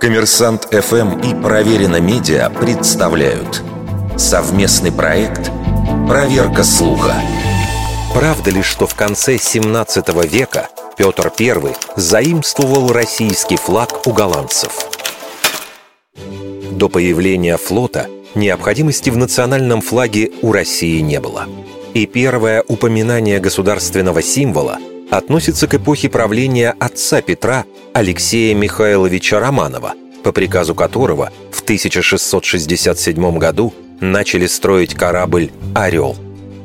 Коммерсант ФМ и Проверено Медиа представляют совместный проект «Проверка слуха». Правда ли, что в конце 17 века Петр I заимствовал российский флаг у голландцев? До появления флота необходимости в национальном флаге у России не было. И первое упоминание государственного символа относится к эпохе правления отца Петра Алексея Михайловича Романова, по приказу которого в 1667 году начали строить корабль «Орел».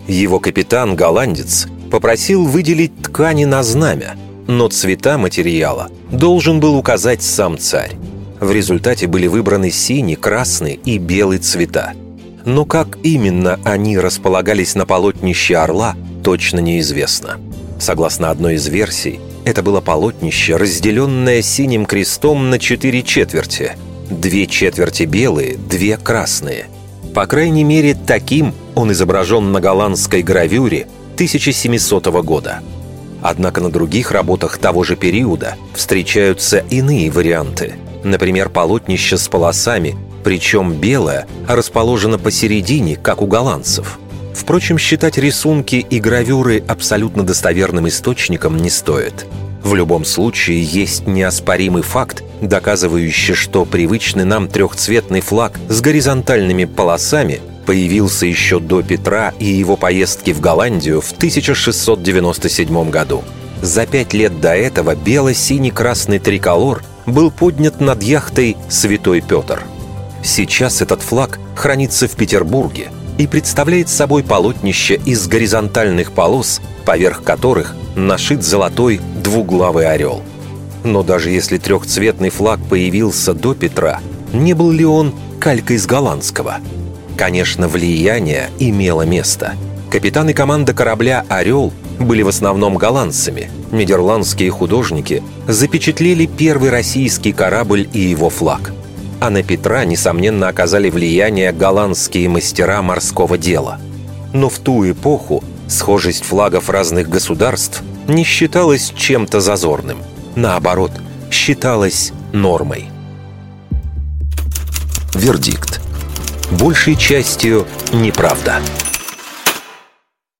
Его капитан, голландец, попросил выделить ткани на знамя, но цвета материала должен был указать сам царь. В результате были выбраны синий, красный и белый цвета. Но как именно они располагались на полотнище орла, точно неизвестно. Согласно одной из версий, это было полотнище, разделенное синим крестом на четыре четверти. Две четверти белые, две красные. По крайней мере, таким он изображен на голландской гравюре 1700 года. Однако на других работах того же периода встречаются иные варианты. Например, полотнище с полосами, причем белое, расположено посередине, как у голландцев – Впрочем, считать рисунки и гравюры абсолютно достоверным источником не стоит. В любом случае, есть неоспоримый факт, доказывающий, что привычный нам трехцветный флаг с горизонтальными полосами появился еще до Петра и его поездки в Голландию в 1697 году. За пять лет до этого бело-синий-красный триколор был поднят над яхтой «Святой Петр». Сейчас этот флаг хранится в Петербурге – и представляет собой полотнище из горизонтальных полос, поверх которых нашит золотой двуглавый орел. Но даже если трехцветный флаг появился до Петра, не был ли он калькой из голландского? Конечно, влияние имело место. Капитан и команда корабля «Орел» были в основном голландцами. Нидерландские художники запечатлели первый российский корабль и его флаг – а на Петра, несомненно, оказали влияние голландские мастера морского дела. Но в ту эпоху схожесть флагов разных государств не считалась чем-то зазорным. Наоборот, считалась нормой. Вердикт. Большей частью неправда. Неправда.